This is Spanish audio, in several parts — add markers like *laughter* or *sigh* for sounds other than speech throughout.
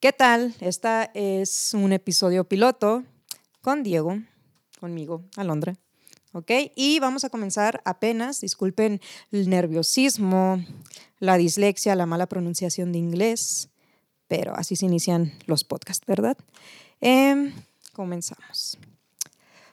¿Qué tal? Esta es un episodio piloto con Diego, conmigo, Alondra. ¿Ok? Y vamos a comenzar apenas, disculpen el nerviosismo, la dislexia, la mala pronunciación de inglés, pero así se inician los podcasts, ¿verdad? Em, comenzamos.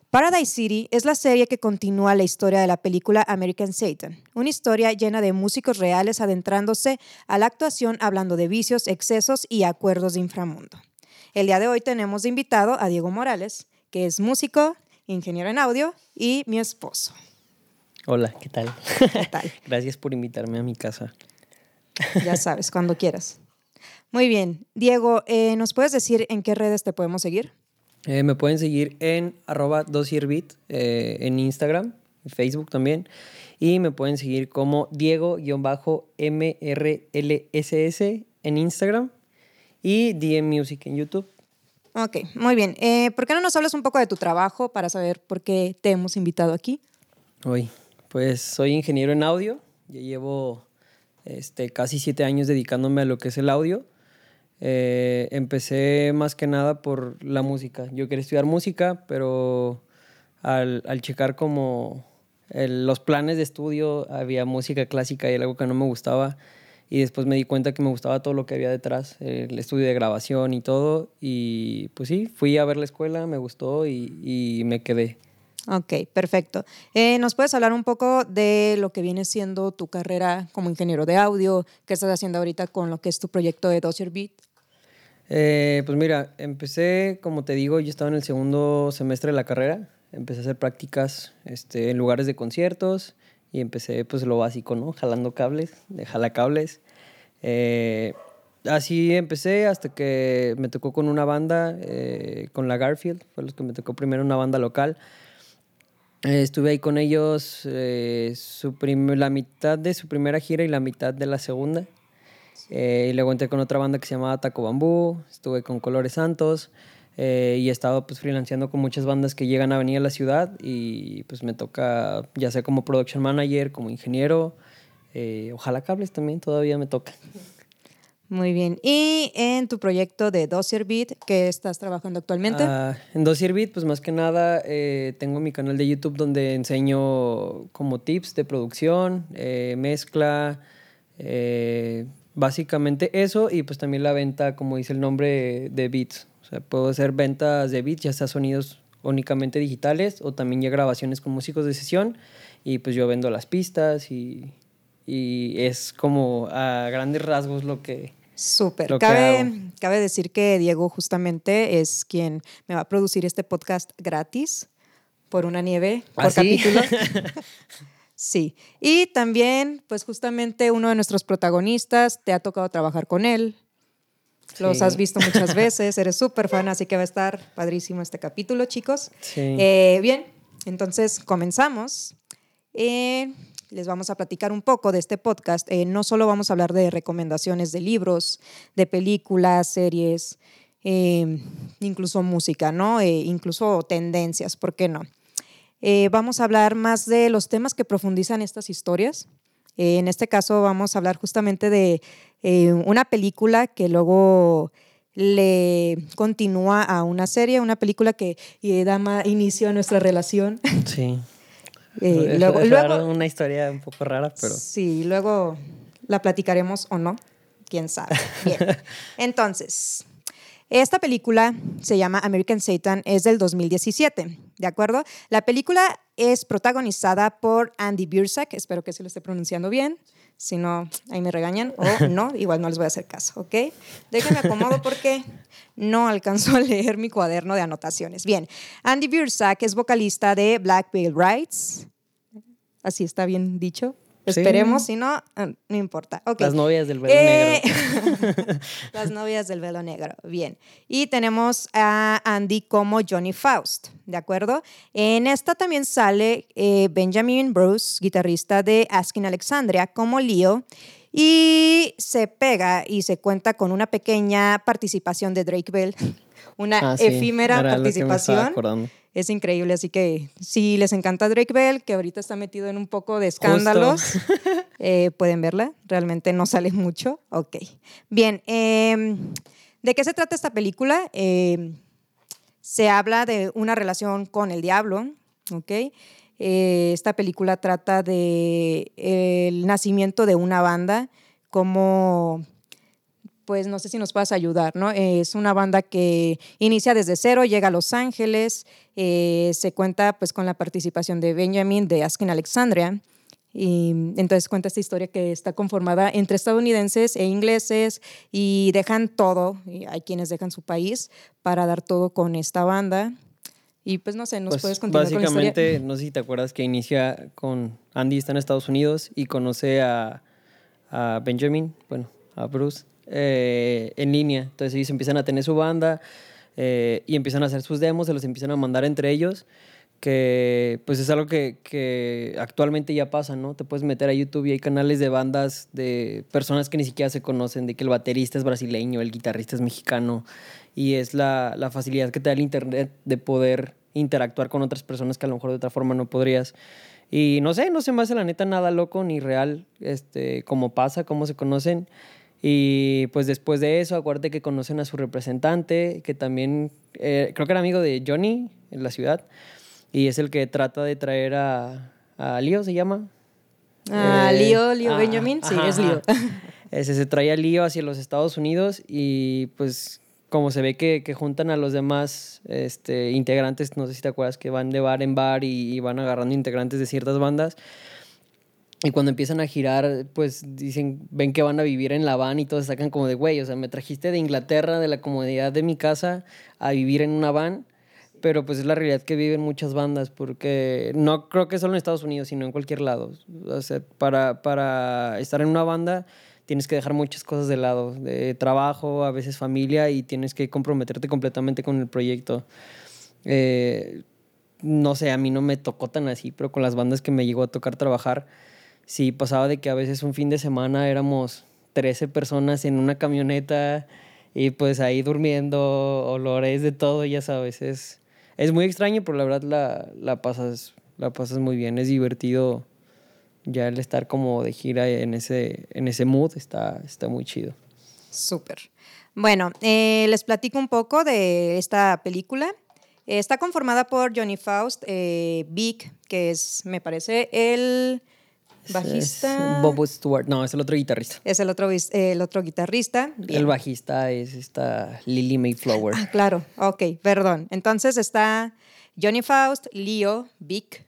Paradise City es la serie que continúa la historia de la película American Satan, una historia llena de músicos reales adentrándose a la actuación hablando de vicios, excesos y acuerdos de inframundo. El día de hoy tenemos de invitado a Diego Morales, que es músico, ingeniero en audio y mi esposo. Hola, ¿qué tal? ¿Qué tal? *laughs* Gracias por invitarme a mi casa. Ya sabes, cuando quieras. Muy bien. Diego, eh, ¿nos puedes decir en qué redes te podemos seguir? Eh, me pueden seguir en arroba dosierbit eh, en Instagram, en Facebook también. Y me pueden seguir como Diego-MRLSS en Instagram y DM Music en YouTube. Ok, muy bien. Eh, ¿Por qué no nos hablas un poco de tu trabajo para saber por qué te hemos invitado aquí? Hoy, pues soy ingeniero en audio. Ya llevo este, casi siete años dedicándome a lo que es el audio. Eh, empecé más que nada por la música. Yo quería estudiar música, pero al, al checar como el- los planes de estudio había música clásica y algo que no me gustaba. Y después me di cuenta que me gustaba todo lo que había detrás, el estudio de grabación y todo. Y pues sí, fui a ver la escuela, me gustó y, y me quedé. Ok, perfecto. Eh, ¿Nos puedes hablar un poco de lo que viene siendo tu carrera como ingeniero de audio? ¿Qué estás haciendo ahorita con lo que es tu proyecto de Dossier Beat? Eh, pues mira, empecé, como te digo, yo estaba en el segundo semestre de la carrera. Empecé a hacer prácticas este, en lugares de conciertos y empecé pues lo básico, ¿no? Jalando cables, de jalacables. Eh, así empecé hasta que me tocó con una banda, eh, con la Garfield, fue los que me tocó primero una banda local. Eh, estuve ahí con ellos eh, su la mitad de su primera gira y la mitad de la segunda. Eh, y luego entré con otra banda que se llamaba Taco Bambú, estuve con Colores Santos eh, y he estado pues freelanceando con muchas bandas que llegan a venir a la ciudad y pues me toca ya sea como production manager, como ingeniero, eh, ojalá cables también todavía me toca. Muy bien. ¿Y en tu proyecto de Dossier Beat, qué estás trabajando actualmente? Ah, en Dossier Beat, pues más que nada eh, tengo mi canal de YouTube donde enseño como tips de producción, eh, mezcla, eh, básicamente eso y pues también la venta, como dice el nombre, de beats. O sea, puedo hacer ventas de beats, ya sea sonidos únicamente digitales o también ya grabaciones con músicos de sesión y pues yo vendo las pistas y, y es como a grandes rasgos lo que... Súper. Cabe, cabe decir que Diego justamente es quien me va a producir este podcast gratis por una nieve por ¿Ah, capítulo. sí. *laughs* Y también, pues justamente uno de nuestros protagonistas, te ha tocado trabajar con él. Los Sí. has visto muchas *laughs* veces, eres súper fan, así que va a estar padrísimo este capítulo, chicos. Sí. Eh, bien, entonces comenzamos. Eh, les vamos a platicar un poco de este podcast. Eh, no solo vamos a hablar de recomendaciones de libros, de películas, series, eh, incluso música, ¿no? Eh, incluso tendencias, ¿por qué no? Eh, vamos a hablar más de los temas que profundizan estas historias. Eh, en este caso vamos a hablar justamente de eh, una película que luego le continúa a una serie, una película que eh, da inicio a nuestra relación. *laughs* Sí. *laughs* Eh, Es- luego, es luego- una historia un poco rara, pero... Sí, luego la platicaremos o no, quién sabe. Bien. *laughs* Entonces, esta película se llama American Satan, es del 2017, ¿de acuerdo? La película es protagonizada por Andy Biersack, espero que se lo esté pronunciando bien. Si no, ahí me regañan. O *laughs* no, igual no les voy a hacer caso, ¿ok? Déjenme acomodo porque no alcanzo a leer mi cuaderno de anotaciones. Bien, Andy Biersack es vocalista de Black Veil Rights. Así está bien dicho. Sí. Esperemos, si no, ah, no importa. Ok. Las novias del velo Eh, negro. *laughs* Las novias del velo negro. Bien. Y tenemos a Andy como Johnny Faust, ¿de acuerdo? En esta también sale eh, Benjamin Bruce, guitarrista de Asking Alexandria, como Leo. Y se pega y se cuenta con una pequeña participación de Drake Bell, *laughs* una Ah, sí, efímera era lo que me estaba participación. acordando. Es increíble, así que si les encanta Drake Bell, que ahorita está metido en un poco de escándalos, *laughs* eh, pueden verla. Realmente no sale mucho. Ok. Bien. em, ¿De qué se trata esta película? Eh, se habla de una relación con el diablo, ¿ok? Eh, esta película trata de el nacimiento de una banda, como pues no sé si nos puedas ayudar, ¿no? Es una banda que inicia desde cero, llega a Los Ángeles, eh, se cuenta pues con la participación de Benjamin de Asking Alexandria, y entonces cuenta esta historia que está conformada entre estadounidenses e ingleses y dejan todo, y hay quienes dejan su país para dar todo con esta banda. Y pues no sé, nos Pues, puedes continuar con la básicamente, no sé si te acuerdas que inicia con Andy está en Estados Unidos y conoce a, a Benjamin, bueno, a Bruce, eh, en línea. Entonces ellos empiezan a tener su banda eh, y empiezan a hacer sus demos, se los empiezan a mandar entre ellos, que pues es algo que, que actualmente ya pasa, ¿no? Te puedes meter a YouTube y hay canales de bandas de personas que ni siquiera se conocen, de que el baterista es brasileño, el guitarrista es mexicano, y es la, la facilidad que te da el Internet de poder interactuar con otras personas que a lo mejor de otra forma no podrías. Y no sé, no se me hace la neta nada loco ni real, este, cómo pasa, cómo se conocen. Y pues después de eso, acuérdate que conocen a su representante, que también eh, creo que era amigo de Johnny en la ciudad, y es el que trata de traer a, a Leo, se llama. Ah, Eh, Leo, Leo ah, Benjamin, sí, ajá, es ajá. Ese se trae a Leo hacia los Estados Unidos y pues como se ve que, que juntan a los demás este, integrantes, no sé si te acuerdas, que van de bar en bar y, y van agarrando integrantes de ciertas bandas. Y cuando empiezan a girar, pues dicen, ven que van a vivir en la van y todos sacan como de, güey, o sea, me trajiste de Inglaterra, de la comodidad de mi casa, a vivir en una van. Pero pues es la realidad que viven muchas bandas, porque no creo que solo en Estados Unidos, sino en cualquier lado. O sea, para, para estar en una banda tienes que dejar muchas cosas de lado, de trabajo, a veces familia, y tienes que comprometerte completamente con el proyecto. Eh, no sé, a mí no me tocó tan así, pero con las bandas que me llegó a tocar trabajar, sí pasaba de que a veces un fin de semana éramos 13 personas en una camioneta y pues ahí durmiendo, olores de todo, ya sabes, es, es muy extraño, pero la verdad la, la, pasas, la pasas muy bien, es divertido ya el estar como de gira en ese, en ese mood, está, está muy chido. Súper. Bueno, eh, les platico un poco de esta película. Está conformada por Johnny Faust, eh, Vic, que es, me parece, el bajista. Es Bob Stewart, no, es el otro guitarrista. Es el otro, el otro guitarrista. Bien. El bajista es esta Lily Mayflower. Ah, claro, ok, perdón. Entonces está Johnny Faust, Leo, Vic.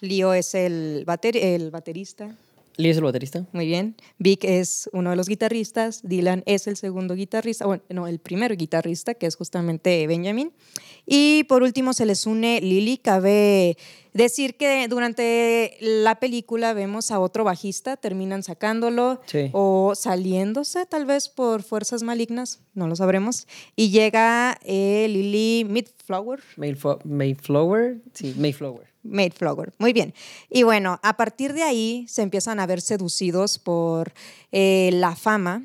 Leo es el, bater- el baterista. Lee es el baterista. Muy bien. Vic es uno de los guitarristas. Dylan es el segundo guitarrista. Bueno, no, el primer guitarrista, que es justamente Benjamin. Y por último se les une Lily. Cabe decir que durante la película vemos a otro bajista, terminan sacándolo Sí. o saliéndose tal vez por fuerzas malignas, no lo sabremos. Y llega eh, Lily Midflower. Mayflo- Mayflower. Sí, Mayflower. Mayflower. Muy bien. Y bueno, a partir de ahí se empiezan a ver seducidos por eh, la fama.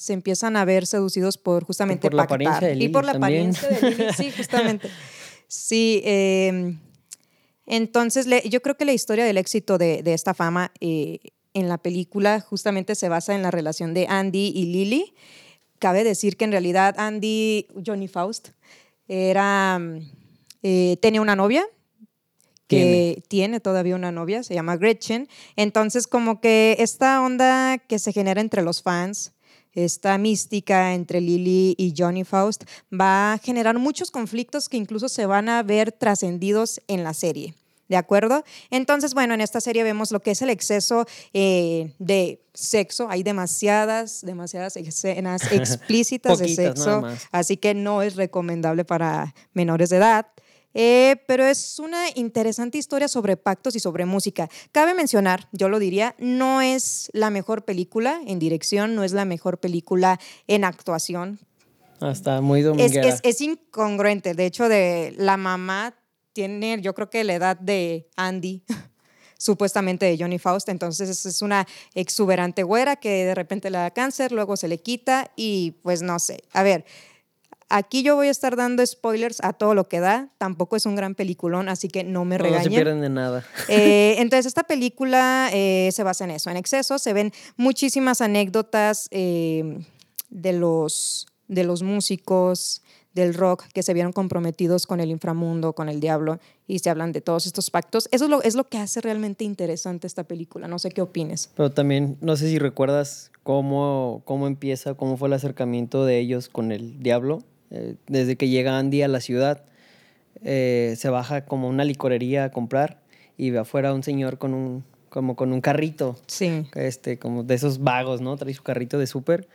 Se empiezan a ver seducidos por justamente por la apariencia de y Lily por la también. apariencia de Lily, sí, *laughs* justamente. Sí, eh, entonces le- yo creo que la historia del éxito de, de esta fama eh, en la película justamente se basa en la relación de Andy y Lily. Cabe decir que en realidad Andy, Johnny Faust, era, eh, tenía una novia que tiene. todavía una novia, se llama Gretchen. Entonces, como que esta onda que se genera entre los fans, esta mística entre Lily y Johnny Faust, va a generar muchos conflictos que incluso se van a ver trascendidos en la serie. ¿De acuerdo? Entonces, bueno, en esta serie vemos lo que es el exceso eh, de sexo. Hay demasiadas, demasiadas escenas *laughs* explícitas de sexo. Así que no es recomendable para menores de edad. Eh, pero es una interesante historia sobre pactos y sobre música. Cabe mencionar, yo lo diría, no es la mejor película en dirección, no es la mejor película en actuación. Hasta muy Es, dominguera. es, es incongruente. De hecho, de la mamá tiene, yo creo que la edad de Andy, *laughs* supuestamente de Johnny Faust. Entonces es- es una exuberante güera que de repente le da cáncer, luego se le quita y pues no sé. A ver, aquí yo voy a estar dando spoilers a todo lo que da. Tampoco es un gran peliculón, así que no me no, no se regañen. pierden de nada. *laughs* Eh, entonces, esta película eh, se basa en eso, en exceso. Se ven muchísimas anécdotas eh, de los de los músicos del rock que se vieron comprometidos con el inframundo, con el diablo, y se hablan de todos estos pactos. Eso es lo, es lo que hace realmente interesante esta película. No sé qué opines. Pero también, no sé si recuerdas cómo, cómo empieza, cómo fue el acercamiento de ellos con el diablo. Eh, desde que llega Andy a la ciudad, eh, se baja como una licorería a comprar y ve afuera un señor con un, como con un carrito. Sí. Este, como de esos vagos, ¿no? Trae su carrito de súper.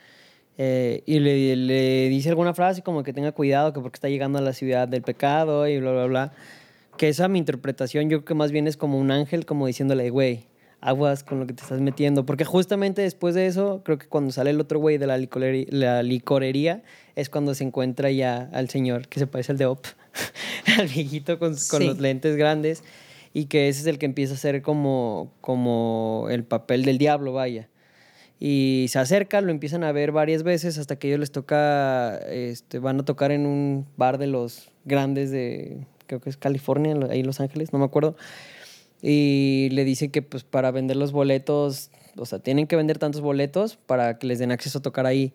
Eh, y le, le, dice alguna frase como que tenga cuidado, que porque está llegando a la ciudad del pecado y bla, bla, bla. Que esa mi interpretación yo creo que más bien es como un ángel como diciéndole, güey, aguas con lo que te estás metiendo. Porque justamente después de eso, creo que cuando sale el otro güey de la licorería, la licorería, es cuando se encuentra ya al señor que se parece al de Op, *laughs* al viejito con, con los lentes grandes, y que ese es el que empieza a ser como, como el papel del diablo, vaya y se acerca, lo empiezan a ver varias veces hasta que ellos les toca, este, van a tocar en un bar de los grandes de, creo que es California, ahí en Los Ángeles, no me acuerdo. Y le dicen que pues para vender los boletos, o sea, tienen que vender tantos boletos para que les den acceso a tocar ahí.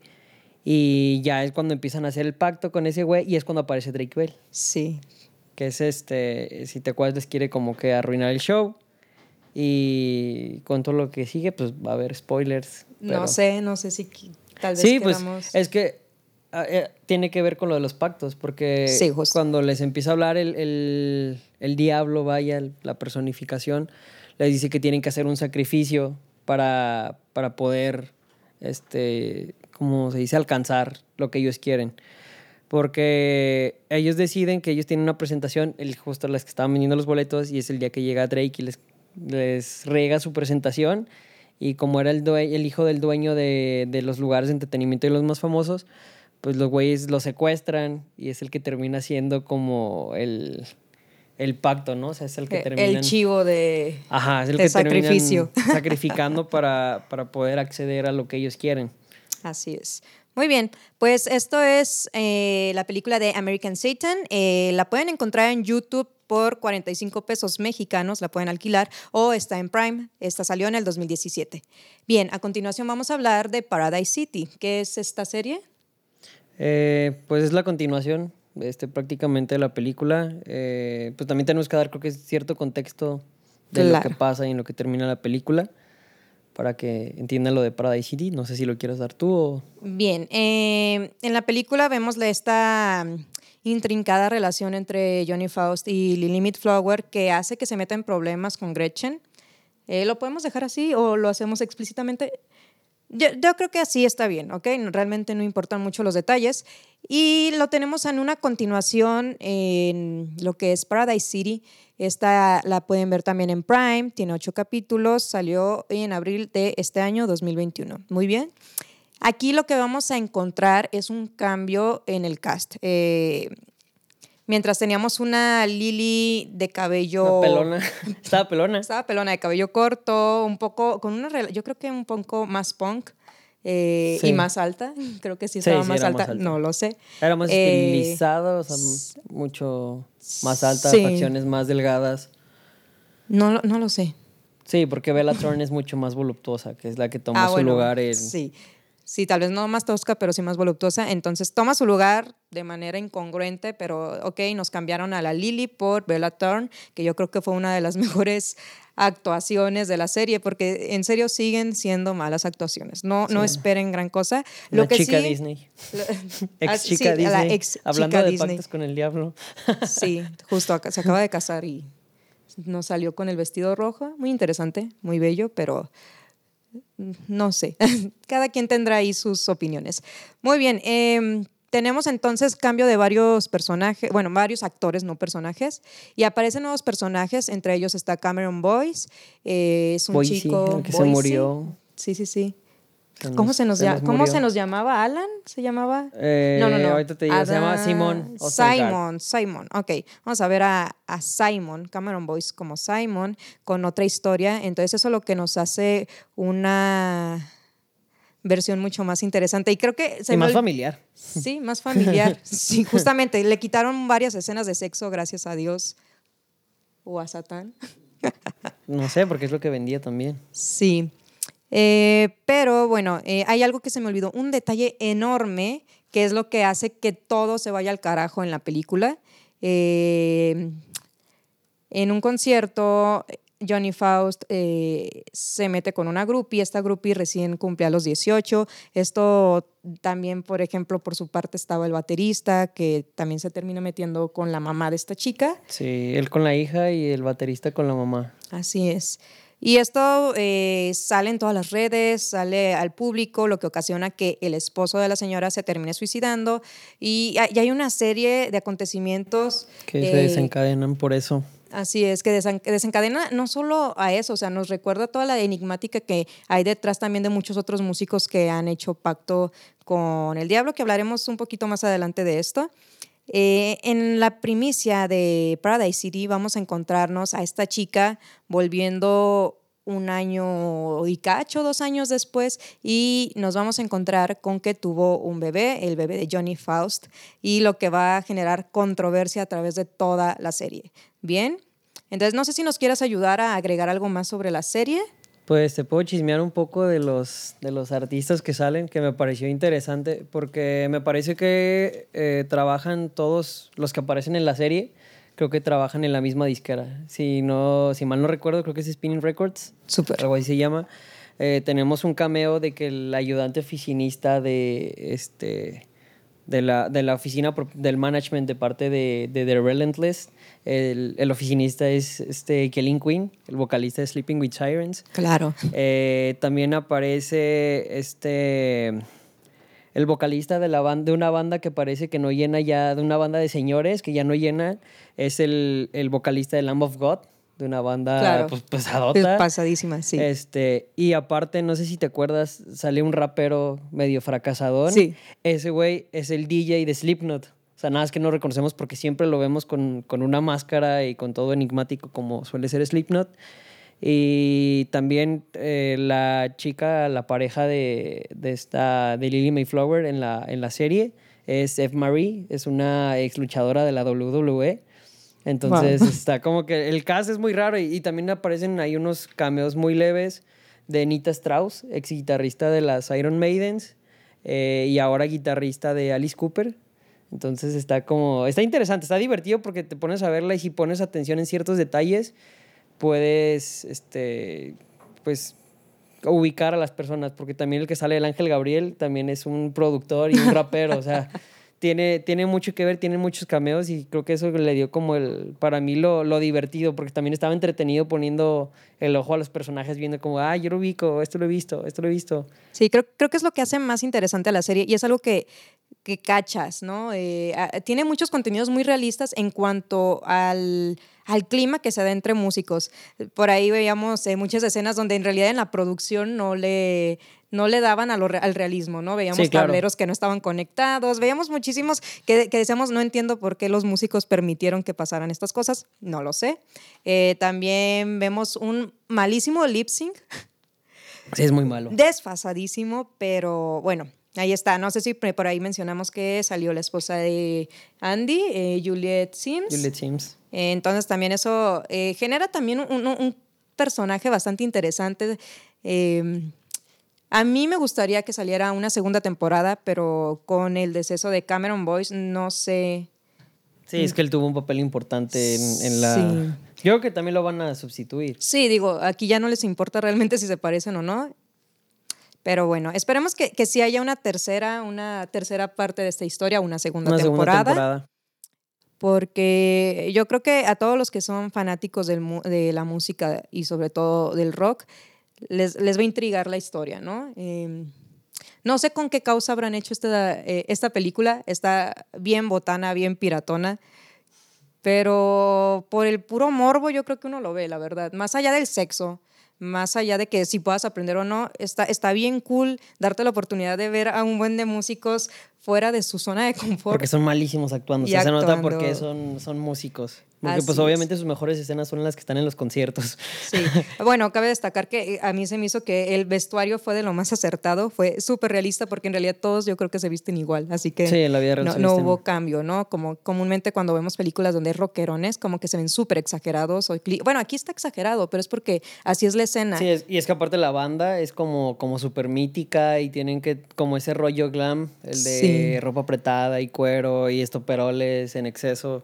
Y ya es cuando empiezan a hacer el pacto con ese güey y es cuando aparece Drake Bell. Sí. Que es este, si te acuerdas, les quiere como que arruinar el show. Y con todo lo que sigue, pues va a haber spoilers. No sé, no sé si tal vez. Sí, pues es que eh, tiene que ver con lo de los pactos, porque cuando les empieza a hablar el, el, diablo, vaya, la personificación, les dice que tienen que hacer un sacrificio para, para poder, este, como se dice, alcanzar lo que ellos quieren. Porque ellos deciden que ellos tienen una presentación, el, justo las que estaban vendiendo los boletos, y es el día que llega Drake y les les rega su presentación. Y como era el, el hijo del dueño de, de, los lugares de entretenimiento y los más famosos, pues los güeyes lo secuestran y es el que termina siendo como el, el pacto, ¿no? O sea, es el que termina... El chivo de, Ajá, es el de que sacrificio. *laughs* sacrificando para, para poder acceder a lo que ellos quieren. Así es. Muy bien, pues esto es eh, la película de American Satan. Eh, la pueden encontrar en YouTube por 45 pesos mexicanos, la pueden alquilar, o está en Prime, esta salió en el 2017. Bien, a continuación vamos a hablar de Paradise City. ¿Qué es esta serie? Eh, pues es la continuación este, prácticamente de la película. Eh, pues también tenemos que dar, creo que es cierto contexto de lo que pasa y en lo que termina la película para que entiendan lo de Paradise City. No sé si lo quieres dar tú o... Bien, eh, en la película vemos esta intrincada relación entre Johnny Faust y Lily Flower que hace que se meta en problemas con Gretchen. Eh, ¿Lo podemos dejar así o lo hacemos explícitamente? Yo, creo que así está bien, ¿ok? Realmente no importan mucho los detalles. Y lo tenemos en una continuación en lo que es Paradise City. Esta la pueden ver también en Prime, tiene ocho capítulos, salió en abril de este año 2021. Muy bien. Aquí lo que vamos a encontrar es un cambio en el cast. Eh, mientras teníamos una Lily de cabello... pelona. *laughs* Estaba pelona. Estaba pelona, de cabello corto, un poco, con una... Yo creo que un poco más punk. Eh, y más alta, creo que sí estaba más, alta. no lo sé. Era más eh, estilizado, o sea, mucho más alta, facciones más delgadas. No, no lo sé. Sí, porque Bella Thorne es mucho más voluptuosa, que es la que toma ah, su lugar en... Sí, sí, tal vez no más tosca, pero sí más voluptuosa. Entonces toma su lugar de manera incongruente, pero ok, nos cambiaron a la Lily por Bella Thorne, que yo creo que fue una de las *laughs* mejores actuaciones de la serie, porque en serio siguen siendo malas actuaciones. No, no esperen gran cosa. Lo que chica *laughs* Disney. ex chica Disney. Hablando de pactos con el diablo. *laughs* sí, justo se acaba de casar y nos salió con el vestido rojo. Muy interesante, muy bello, pero no sé, *laughs* cada quien tendrá ahí sus opiniones. Muy bien, em, tenemos entonces cambio de varios personajes, bueno, varios actores, no personajes, y aparecen nuevos personajes, entre ellos está Cameron Boyce, eh, es un chico... que se murió. Sí, sí, sí. ¿Cómo, se nos, ¿Cómo se nos llamaba? ¿Alan? ¿Se llamaba? Eh, no, no, no. Ahorita te digo, se llama Simon. Simon, Simon. Ok, vamos a ver a, a, Simon, Cameron Boyce como Simon, con otra historia. Entonces eso es lo que nos hace una versión mucho más interesante. Y creo que... Se y más familiar. Sí, más familiar. *laughs* sí, justamente. Le quitaron varias escenas de sexo, gracias a Dios. O a Satán. no sé, porque es lo que vendía también. Sí. Eh, pero bueno, eh, hay algo que se me olvidó, un detalle enorme que es lo que hace que todo se vaya al carajo en la película. Eh, en un concierto, Johnny Faust eh, se mete con una groupie, esta groupie recién cumple a los 18. Esto también, por ejemplo, por su parte estaba el baterista, que también se termina metiendo con la mamá de esta chica. Sí, él con la hija y el baterista con la mamá. Así es. Y esto eh, sale en todas las redes, sale al público, lo que ocasiona que el esposo de la señora se termine suicidando. Y, hay una serie de acontecimientos que se desencadenan por eso. Así es, que desencadena no solo a eso, o sea, nos recuerda toda la enigmática que hay detrás también de muchos otros músicos que han hecho pacto con el diablo, que hablaremos un poquito más adelante de esto. Eh, en la primicia de Paradise City vamos a encontrarnos a esta chica volviendo un año y cacho, dos años después, y nos vamos a encontrar con que tuvo un bebé, el bebé de Johnny Faust, y lo que va a generar controversia a través de toda la serie. Bien, entonces no sé si nos quieras ayudar a agregar algo más sobre la serie. Pues te puedo chismear un poco de los, de los artistas que salen, que me pareció interesante, porque me parece que eh, trabajan todos los que aparecen en la serie, creo que trabajan en la misma disquera. Si, no, si mal no recuerdo, creo que es Spinning Records. Super. Algo así se llama. Eh, tenemos un cameo de que el ayudante oficinista de este de la, de la oficina del management de parte de, de The Relentless. El, el, oficinista es este Kellen Quinn, el vocalista de Sleeping with Sirens. Claro. Eh, también aparece este el vocalista de, la banda, de una banda que parece que no llena ya, de una banda de señores que ya no llena, es el, el vocalista de Lamb of God de una banda pues, pesadota. Pasadísima, sí. Este, y aparte, no sé si te acuerdas, salió un rapero medio fracasador. Sí. Ese güey es el DJ de Slipknot. O sea, nada es que no reconocemos porque siempre lo vemos con, con una máscara y con todo enigmático como suele ser Slipknot. Y también eh, la chica, la pareja de, de, esta, de Lily Mayflower en la, en la serie es Eve Marie, es una ex luchadora de la WWE entonces está como que el cast es muy raro y, también aparecen ahí unos cameos muy leves de Nita Strauss, ex guitarrista de las Iron Maidens eh, y ahora guitarrista de Alice Cooper. Entonces está como, está interesante, está divertido porque te pones a verla y si pones atención en ciertos detalles, puedes, este, pues, ubicar a las personas, porque también el que sale el Ángel Gabriel también es un productor y un rapero, o sea, tiene, tiene mucho que ver, tiene muchos cameos y creo que eso le dio como el, para mí lo, lo divertido, porque también estaba entretenido poniendo el ojo a los personajes, viendo como, ah, yo lo ubico, esto lo he visto, esto lo he visto. Sí, creo, creo que es lo que hace más interesante a la serie y es algo que, que cachas, ¿no? Eh, tiene muchos contenidos muy realistas en cuanto al al clima que se da entre músicos. Por ahí veíamos eh, muchas escenas donde en realidad en la producción no le, no le daban al realismo, ¿no? Veíamos tableros que no estaban conectados, veíamos muchísimos que, decíamos, no entiendo por qué los músicos permitieron que pasaran estas cosas, no lo sé. Eh, también vemos un malísimo lip sync. Sí, es muy malo. Desfasadísimo, pero bueno, Ahí está, no sé si por ahí mencionamos que salió la esposa de Andy, eh, Juliet Sims. Juliet Sims. entonces también eso eh, genera también un, personaje bastante interesante. A mí me gustaría que saliera una segunda temporada, pero con el deceso de Cameron Boyce no sé. Sí, es que él tuvo un papel importante en, la... Sí. Yo creo que también lo van a sustituir. Sí, digo, aquí ya no les importa realmente si se parecen o no. Pero bueno, esperemos que, que sí haya una tercera, una tercera parte de esta historia, una segunda, temporada, Porque yo creo que a todos los que son fanáticos de la música y sobre todo del rock, les, les va a intrigar la historia, ¿no? Em, no sé con qué causa habrán hecho esta, eh, esta película. Está bien botana, bien piratona. Pero por el puro morbo yo creo que uno lo ve, la verdad. Más allá del sexo, más allá de que si puedas aprender o no, está, está bien cool darte la oportunidad de ver a un buen de músicos fuera de su zona de confort. Porque son malísimos actuando, se nota porque son, son músicos. Porque pues obviamente sus mejores escenas son las que están en los conciertos. Sí. *laughs* Bueno, cabe destacar que eh, a mí se me hizo que el vestuario fue de lo más acertado, fue súper realista porque en realidad todos yo creo que se visten igual, así que sí, en la vida real no, no hubo cambio, ¿no? Como comúnmente cuando vemos películas donde hay rockerones, como que se ven súper exagerados. bueno, aquí está exagerado, pero es porque así es la escena. Sí, y es que aparte la banda es como, como súper mítica y tienen que, como ese rollo glam, el de de ropa apretada y cuero y estoperoles en exceso.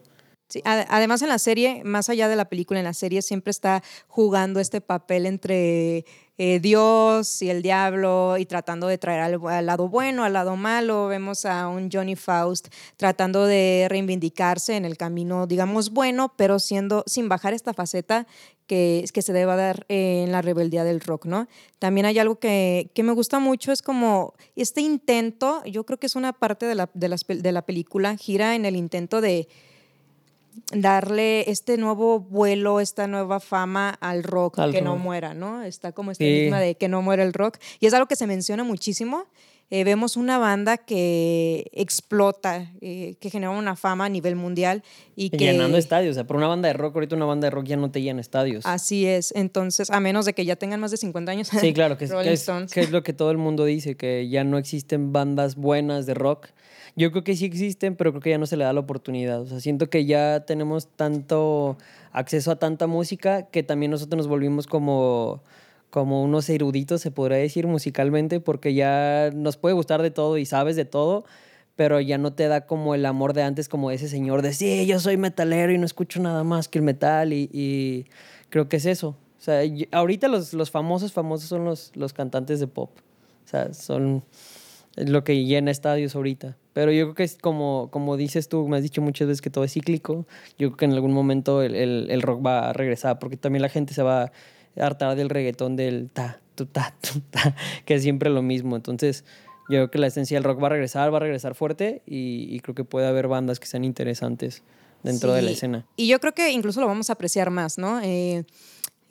Además en la serie, más allá de la película, en la serie siempre está jugando este papel entre eh, Dios y el diablo y tratando de traer al, lado bueno, al lado malo. Vemos a un Johnny Faust tratando de reivindicarse en el camino, digamos, bueno, pero siendo, sin bajar esta faceta que, que se debe dar en la rebeldía del rock, ¿no? También hay algo que, que, me gusta mucho, es como este intento, yo creo que es una parte de la, de, de la película, gira en el intento de darle este nuevo vuelo, esta nueva fama al rock, que no muera, ¿no? Está como este enigma de que no muera el rock. Y es algo que se menciona muchísimo. Eh, vemos una banda que explota, eh, que genera una fama a nivel mundial y que... Llenando estadios, o sea, por una banda de rock, ahorita una banda de rock ya no te llena estadios. Así es, entonces, a menos de que ya tengan más de 50 años. Sí, claro, que es, *laughs* que es lo que todo el mundo dice, que ya no existen bandas buenas de rock yo creo que sí existen, pero creo que ya no se le da la oportunidad. O sea, siento que ya tenemos tanto acceso a tanta música que también nosotros nos volvimos como, como unos eruditos, se podría decir, musicalmente, porque ya nos puede gustar de todo y sabes de todo, pero ya no te da como el amor de antes, como ese señor de, sí, yo soy metalero y no escucho nada más que el metal y, creo que es eso. O sea, ahorita los, los famosos, famosos son los, los cantantes de pop. O sea, son lo que llena estadios ahorita. Pero yo creo que es como, como dices tú, me has dicho muchas veces que todo es cíclico. Yo creo que en algún momento el, el, rock va a regresar, porque también la gente se va a hartar del reggaetón del ta, tu, ta, tu, ta, *laughs* que es siempre lo mismo. Entonces, yo creo que la esencia del rock va a regresar, va a regresar fuerte y, creo que puede haber bandas que sean interesantes dentro de la escena. Y yo creo que incluso lo vamos a apreciar más, ¿no? Eh,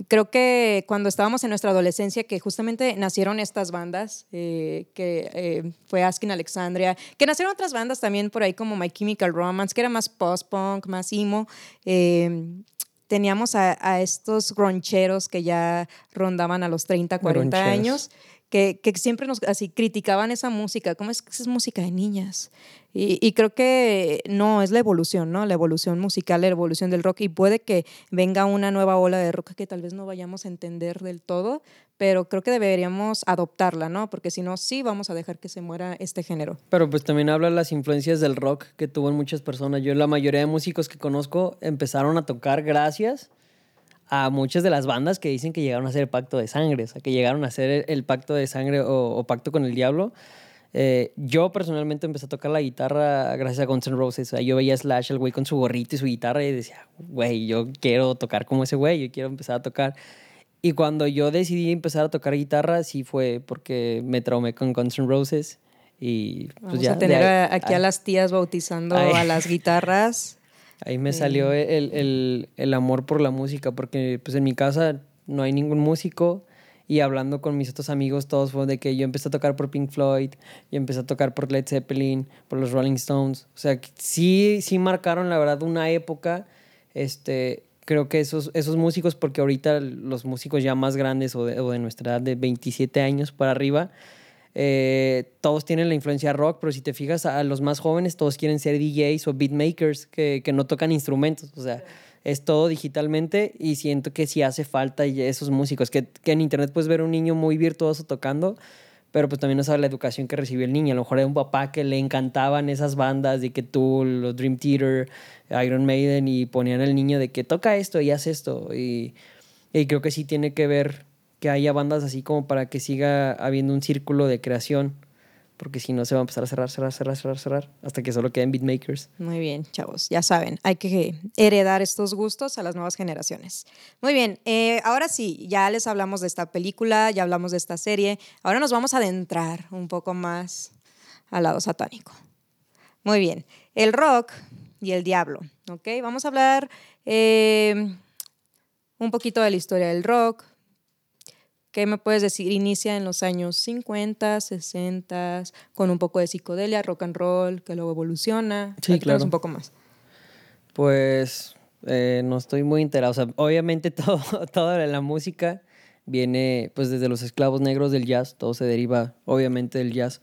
Creo que cuando estábamos en nuestra adolescencia, que justamente nacieron estas bandas, eh, que eh, fue Asking Alexandria, que nacieron otras bandas también por ahí como My Chemical Romance, que era más post-punk, más emo. Eh, teníamos a, estos roncheros que ya rondaban a los 30, 40 años que, siempre nos así criticaban esa música, ¿cómo es que es música de niñas? Y, creo que no, es la evolución, ¿no? La evolución musical, la evolución del rock y puede que venga una nueva ola de rock que tal vez no vayamos a entender del todo, pero creo que deberíamos adoptarla, ¿no? Porque si no, sí vamos a dejar que se muera este género. Pero pues también habla las influencias del rock que tuvo en muchas personas. Yo la mayoría de músicos que conozco empezaron a tocar gracias a muchas de las bandas que dicen que llegaron a hacer el pacto de sangre, o sea, que llegaron a hacer el, pacto de sangre o, pacto con el diablo. Eh, yo personalmente empecé a tocar la guitarra gracias a Guns N' Roses. O sea, yo veía Slash, el güey con su gorrito y su guitarra, y decía, güey, yo quiero tocar como ese güey, yo quiero empezar a tocar. Y cuando yo decidí empezar a tocar guitarra, sí fue porque me traumé con Guns N' Roses. Y pues Vamos ya, a tener aquí a las tías bautizando a las guitarras. *laughs* Ahí me salió el, amor por la música, porque pues en mi casa no hay ningún músico y hablando con mis otros amigos todos fue de que yo empecé a tocar por Pink Floyd, y empecé a tocar por Led Zeppelin, por los Rolling Stones. O sea, sí, sí marcaron la verdad una época. Este, creo que esos, esos músicos, porque ahorita los músicos ya más grandes o de, o de nuestra edad de 27 años para arriba, eh, todos tienen la influencia rock, pero si te fijas a los más jóvenes, todos quieren ser DJs o beatmakers que, que no tocan instrumentos. O sea, es todo digitalmente y siento que sí hace falta esos músicos, que, que en internet puedes ver un niño muy virtuoso tocando, pero pues también no sabe la educación que recibió el niño. A lo mejor era un papá que le encantaban esas bandas de que tú, los Dream Theater, Iron Maiden, y ponían al niño de que toca esto y haz esto. Y, y creo que sí tiene que ver que haya bandas así como para que siga habiendo un círculo de creación. Porque si no, se va a empezar a cerrar, cerrar, cerrar, cerrar, cerrar, hasta que solo queden beatmakers. Muy bien, chavos. Ya saben, hay que heredar estos gustos a las nuevas generaciones. Muy bien, eh, ahora sí, ya les hablamos de esta película, ya hablamos de esta serie. Ahora nos vamos a adentrar un poco más al lado satánico. Muy bien, el rock y el diablo, ¿ok? Vamos a hablar eh, un poquito de la historia del rock, ¿Qué me puedes decir? Inicia en los años 50, 60, con un poco de psicodelia, rock and roll, que luego evoluciona. Sí, claro. un poco más. Pues eh, no estoy muy enterado. O sea, obviamente *laughs* todo, toda la música viene pues desde los esclavos negros del jazz. Todo se deriva obviamente del jazz.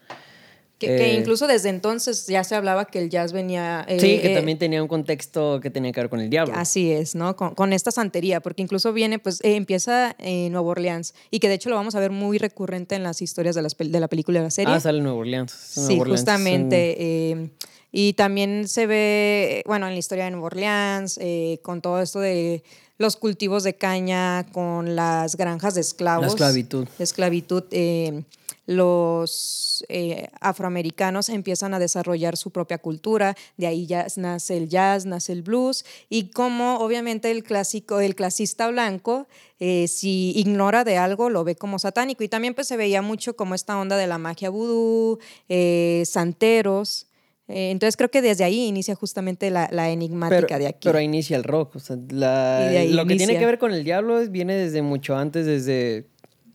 Que, que Eh, incluso desde entonces ya se hablaba que el jazz venía... eh, Sí, que eh, también tenía un contexto que tenía que ver con el diablo. Así es, ¿no? Con, con esta santería, porque incluso viene, pues empieza en Nueva Orleans y que de hecho lo vamos a ver muy recurrente en las historias de, las de la película y la serie. Ah, sale en Nueva Orleans. Nueva Sí, Orleans es un- justamente. eh, y también se ve, bueno, en la historia de Nueva Orleans, eh, con todo esto de los cultivos de caña, con las granjas de esclavos. La esclavitud. esclavitud, eh, los eh, afroamericanos empiezan a desarrollar su propia cultura, de ahí ya nace el jazz, nace el blues, y como obviamente el clásico, el clasista blanco, eh, si ignora de algo, lo ve como satánico. Y también pues se veía mucho como esta onda de la magia vudú, eh, santeros. Eh, entonces creo que desde ahí inicia justamente la, la enigmática pero, de aquí. Pero ahí inicia el rock. O sea, la- lo que tiene que ver con el diablo viene desde mucho antes, desde.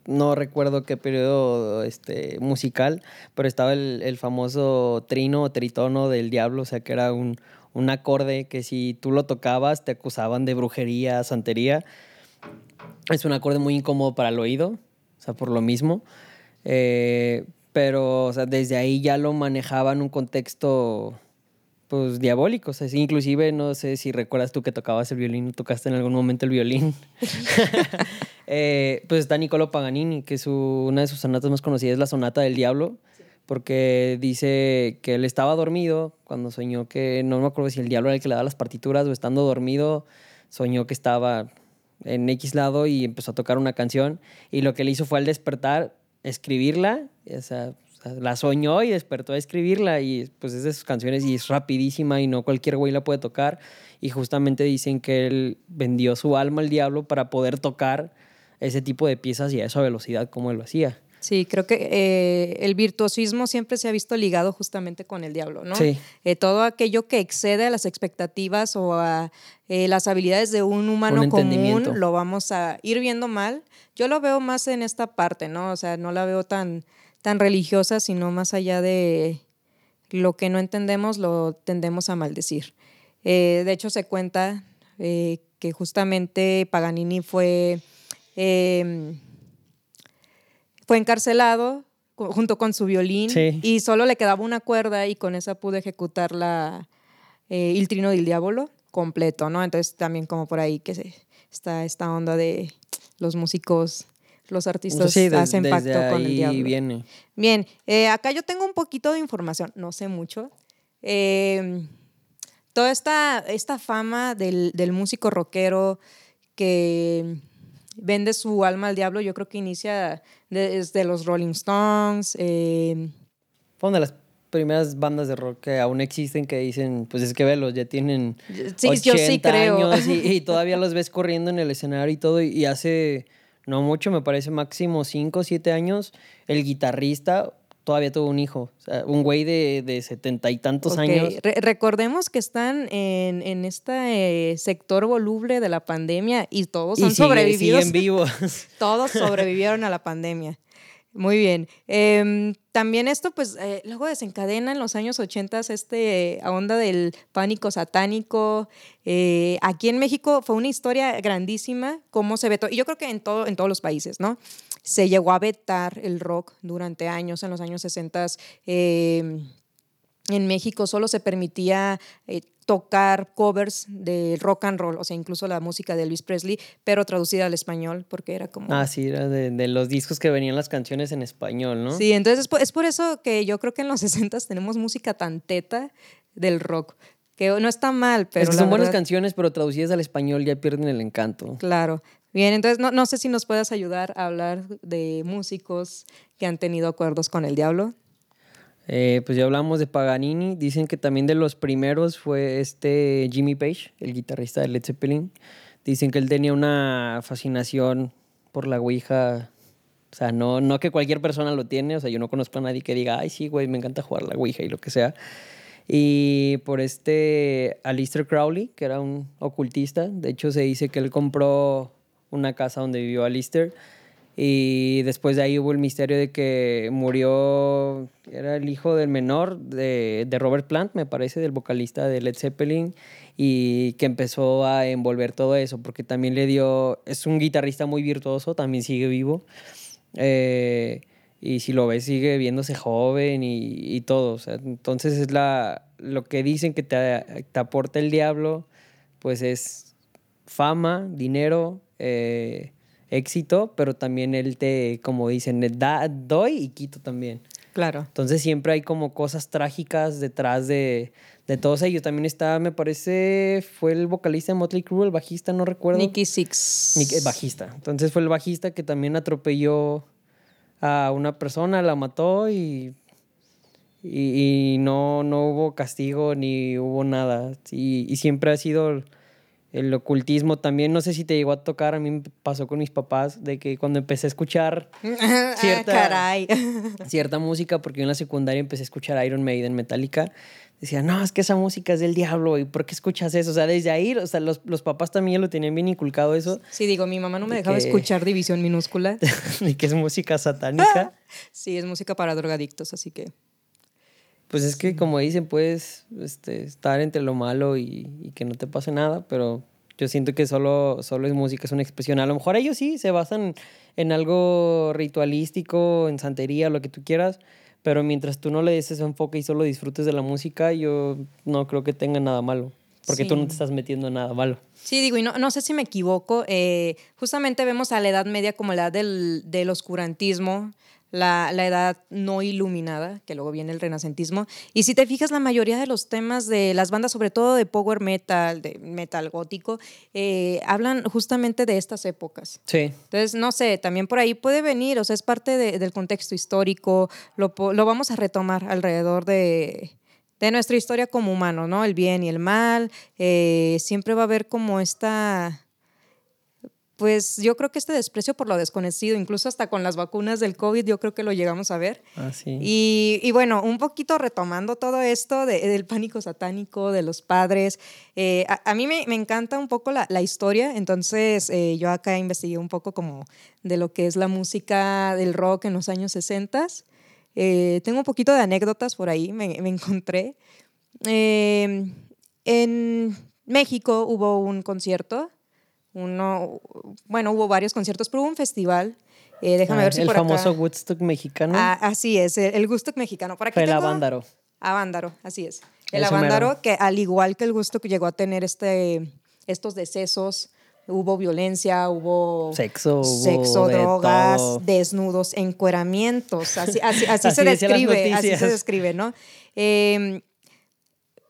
No recuerdo qué periodo este, musical, pero estaba el, el famoso trino o tritono del diablo, o sea, que era un, un acorde que si tú lo tocabas te acusaban de brujería, santería. Es un acorde muy incómodo para el oído, o sea, por lo mismo. Eh, pero, o sea, desde ahí ya lo manejaban en un contexto, pues, diabólico. O sea, sí, inclusive, no sé si recuerdas tú que tocabas el violín, tocaste en algún momento el violín. *laughs* *laughs* Eh, pues está Niccolo Paganini, que su, una de sus sonatas más conocidas es la Sonata del Diablo, porque dice que él estaba dormido cuando soñó que, no me acuerdo si el diablo era el que le daba las partituras o estando dormido, soñó que estaba en X lado y empezó a tocar una canción y lo que le hizo fue al despertar escribirla, o sea, la soñó y despertó a escribirla y pues es de sus canciones y es rapidísima y no cualquier güey la puede tocar y justamente dicen que él vendió su alma al diablo para poder tocar ese tipo de piezas y a esa velocidad como él lo hacía. Sí, creo que eh, el virtuosismo siempre se ha visto ligado justamente con el diablo, ¿no? Sí. Eh, todo aquello que excede a las expectativas o a eh, las habilidades de un humano Un común, lo vamos a ir viendo mal. Yo lo veo más en esta parte, ¿no? O sea, no la veo tan, tan religiosa, sino más allá de lo que no entendemos, lo tendemos a maldecir. De hecho, se cuenta que justamente Paganini fue... fue encarcelado junto con su violín Sí. y solo le quedaba una cuerda y con esa pude ejecutar la, eh, Il Trino del Diablo completo, ¿no? Entonces también como por ahí que se, está esta onda de los músicos, los artistas Sí, des- hacen desde pacto con el ahí diablo. viene. Bien, eh, acá yo tengo un poquito de información, no sé mucho. Eh, toda esta, esta fama del, del músico rockero que vende su alma al diablo, yo creo que inicia desde los Rolling Stones. eh, Fue una de las primeras bandas de rock que aún existen que dicen, pues es que velos, ya tienen Sí, yo sí 80 creo. años y, y *laughs* todavía los ves corriendo en el escenario y todo. Y, y hace no mucho, me parece máximo 5 o 7 años, el guitarrista todavía tuvo un hijo. O sea, un güey de, de setenta y tantos años. re- recordemos que están en, en este eh, sector voluble de la pandemia y todos Y han sigue- sobrevivido. siguen vivos. *laughs* Todos *laughs* sobrevivieron a la pandemia. Muy bien. Em, también esto, pues, eh, luego desencadena en los años 80 este eh, onda del pánico satánico. Eh, aquí en México fue una historia grandísima, cómo se vetó. Y yo creo que en, todo, en todos los países, ¿no? Se llegó a vetar el rock durante años, en los años 60. En México solo se permitía eh, tocar covers de rock and roll, o sea, incluso la música de Elvis Presley, pero traducida al español, porque era como... Ah, sí, era de, de los discos que venían las canciones en español, ¿no? Sí, entonces es por, es por eso que yo creo que en los *laughs* 60 tenemos música tan teta del rock, que no está mal, pero... es que son buenas verdad- canciones, pero traducidas al español ya pierden el encanto. Claro. Bien, entonces no, no sé si nos puedas ayudar a hablar de músicos que han tenido acuerdos con el diablo. Eh, pues ya hablamos de Paganini. Dicen que también de los primeros fue este Jimmy Page, el guitarrista de Led Zeppelin. Dicen que él tenía una fascinación por la Ouija. O sea, no, no que cualquier persona lo tiene. O sea, yo no conozco a nadie que diga, ay, sí, güey, me encanta jugar la Ouija y lo que sea. Y por este Aleister Crowley, que era un ocultista. De hecho, se dice que él compró una casa donde vivió Aleister. Y después de ahí hubo el misterio de que murió, era el hijo del menor de, de Robert Plant, me parece, del vocalista de Led Zeppelin, y que empezó a envolver todo eso, porque también le dio, es un guitarrista muy virtuoso, también sigue vivo, eh, y si lo ves sigue viéndose joven y, todo. O sea, entonces es la, lo que dicen que te, te aporta el diablo, pues es fama, dinero, eh, éxito, pero también él te, como dicen, da, doy y quito también. Claro. Entonces siempre hay como cosas trágicas detrás de, de todos ellos. También está, me parece, fue el vocalista de Motley Crue, el bajista, no recuerdo. Nicky Six. Nicky, eh, bajista. Entonces fue el bajista que también atropelló a una persona, la mató y, y, no, no hubo castigo ni hubo nada. Y, y siempre ha sido el ocultismo también, no sé si te llegó a tocar, a mí me pasó con mis papás, de que cuando empecé a escuchar *laughs* cierta, *laughs* cierta música, porque yo en la secundaria empecé a escuchar Iron Maiden, Metallica, decía, no, es que esa música es del diablo, ¿y por qué escuchas eso? O sea, desde ahí, o sea, los, los papás también lo tenían bien inculcado eso. Sí, digo, mi mamá no me dejaba escuchar División Minúscula. *laughs* y que es música satánica. sí, es música para drogadictos, así que... Pues es que, como dicen, puedes este, estar entre lo malo y, que no te pase nada, pero yo siento que solo, solo es música, es una expresión. A lo mejor ellos sí se basan en algo ritualístico, en santería, lo que tú quieras, pero mientras tú no le des ese enfoque y solo disfrutes de la música, yo no creo que tenga nada malo, porque tú no te estás metiendo en nada malo. Sí, digo, y no, no sé si me equivoco, eh, justamente vemos a la Edad Media como la edad del, del oscurantismo, la, edad no iluminada, que luego viene el renacentismo. Y si te fijas, la mayoría de los temas de las bandas, sobre todo de power metal, de metal gótico, eh, hablan justamente de estas épocas. Sí. Entonces, no sé, también por ahí puede venir, o sea, es parte del contexto histórico, lo, vamos a retomar alrededor de, nuestra historia como humano, ¿no? El bien y el mal, eh, siempre va a haber como esta pues yo creo que este desprecio por lo desconocido, incluso hasta con las vacunas del COVID, yo creo que lo llegamos a ver. Ah, sí. y, bueno, un poquito retomando todo esto del pánico satánico, de los padres, eh, a, mí me, encanta un poco la, historia, entonces eh, yo acá investigué un poco como de lo que es la música del rock en los años 60. Eh, tengo un poquito de anécdotas por ahí, me, me encontré. en México hubo un concierto uno, bueno, hubo varios conciertos, pero hubo un festival. Eh, déjame ver si el famoso Woodstock mexicano. Ah, así es, el, Woodstock mexicano. Por aquí el Avándaro. Avándaro, así es. El Avándaro, que al igual que el Woodstock llegó a tener este, estos decesos, hubo violencia, hubo sexo, sexo drogas, desnudos, encueramientos, así, así, así, *laughs* se describe, así se describe, ¿no? Eh,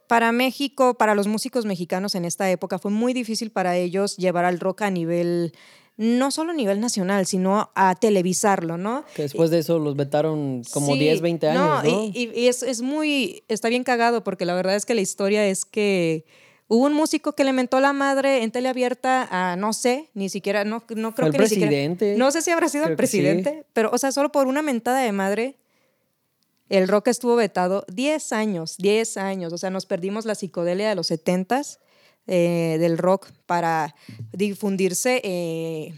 para México, para los músicos mexicanos en esta época, fue muy difícil para ellos llevar al rock a nivel, no solo a nivel nacional, sino a televisarlo, ¿no? Que después de eso los vetaron como 10, 20 años, ¿no? Y, es, muy, está bien cagado porque la verdad es que la historia es que hubo un músico que le mentó la madre en teleabierta a, no sé, ni siquiera, no, no creo el que presidente. Ni siquiera, no sé si habrá sido el presidente, pero, o sea, solo por una mentada de madre el rock estuvo vetado 10 años, 10 años. O sea, nos perdimos la psicodelia de los 70 eh, del rock para difundirse eh,